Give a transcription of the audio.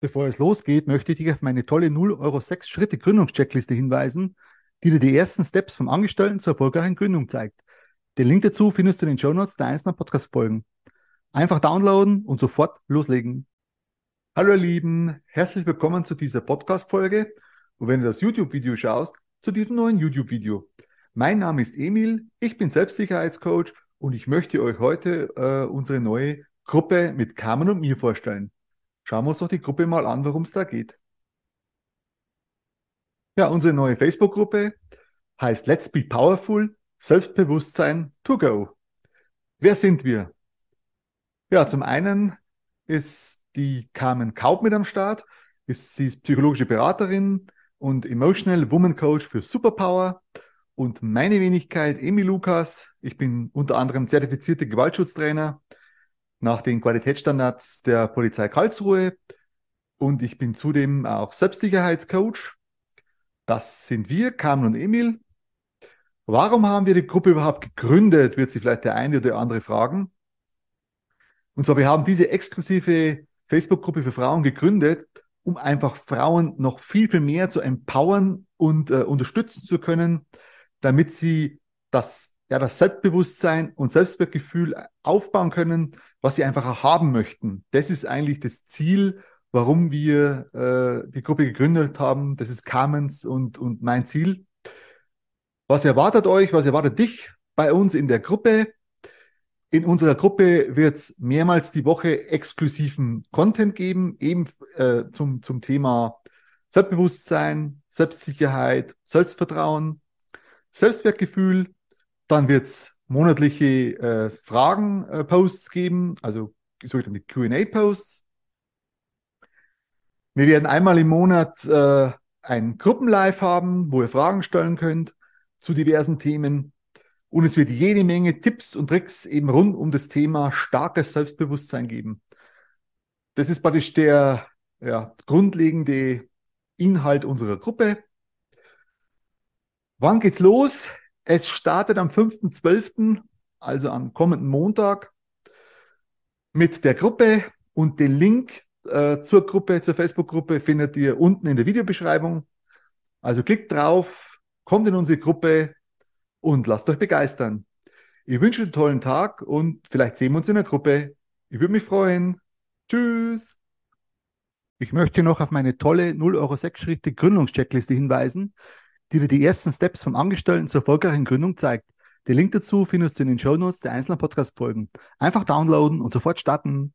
Bevor es losgeht, möchte ich dich auf meine tolle 0 Euro 6 Schritte Gründungscheckliste hinweisen, die dir die ersten Steps vom Angestellten zur erfolgreichen Gründung zeigt. Den Link dazu findest du in den Show Notes der einzelnen Podcast-Folgen. Einfach downloaden und sofort loslegen. Hallo ihr Lieben, herzlich willkommen zu dieser Podcast-Folge und wenn du das YouTube-Video schaust, zu diesem neuen YouTube-Video. Mein Name ist Emil, ich bin Selbstsicherheitscoach und ich möchte euch heute äh, unsere neue Gruppe mit Carmen und mir vorstellen. Schauen wir uns doch die Gruppe mal an, worum es da geht. Ja, unsere neue Facebook-Gruppe heißt Let's Be Powerful, Selbstbewusstsein to Go. Wer sind wir? Ja, zum einen ist die Carmen Kaub mit am Start. Sie ist psychologische Beraterin und Emotional Woman Coach für Superpower. Und meine Wenigkeit, Emi Lukas. Ich bin unter anderem zertifizierter Gewaltschutztrainer nach den Qualitätsstandards der Polizei Karlsruhe und ich bin zudem auch Selbstsicherheitscoach. Das sind wir, Carmen und Emil. Warum haben wir die Gruppe überhaupt gegründet, wird sich vielleicht der eine oder andere fragen. Und zwar, wir haben diese exklusive Facebook-Gruppe für Frauen gegründet, um einfach Frauen noch viel, viel mehr zu empowern und äh, unterstützen zu können, damit sie das ja, das Selbstbewusstsein und Selbstwertgefühl aufbauen können, was sie einfach haben möchten. Das ist eigentlich das Ziel, warum wir äh, die Gruppe gegründet haben. Das ist Carmens und, und mein Ziel. Was erwartet euch, was erwartet dich bei uns in der Gruppe? In unserer Gruppe wird es mehrmals die Woche exklusiven Content geben, eben äh, zum, zum Thema Selbstbewusstsein, Selbstsicherheit, Selbstvertrauen, Selbstwertgefühl, dann wird es monatliche äh, Fragen-Posts geben, also sogenannte QA-Posts. Wir werden einmal im Monat äh, ein Gruppenlive haben, wo ihr Fragen stellen könnt zu diversen Themen. Und es wird jede Menge Tipps und Tricks eben rund um das Thema starkes Selbstbewusstsein geben. Das ist praktisch der ja, grundlegende Inhalt unserer Gruppe. Wann geht's los? Es startet am 5.12., also am kommenden Montag, mit der Gruppe und den Link äh, zur Gruppe, zur Facebook-Gruppe findet ihr unten in der Videobeschreibung. Also klickt drauf, kommt in unsere Gruppe und lasst euch begeistern. Ich wünsche einen tollen Tag und vielleicht sehen wir uns in der Gruppe. Ich würde mich freuen. Tschüss. Ich möchte noch auf meine tolle 0 Euro 6 Schritte Gründungscheckliste hinweisen, die dir die ersten Steps vom Angestellten zur erfolgreichen Gründung zeigt. Den Link dazu findest du in den Show Notes der einzelnen Podcast-Folgen. Einfach downloaden und sofort starten.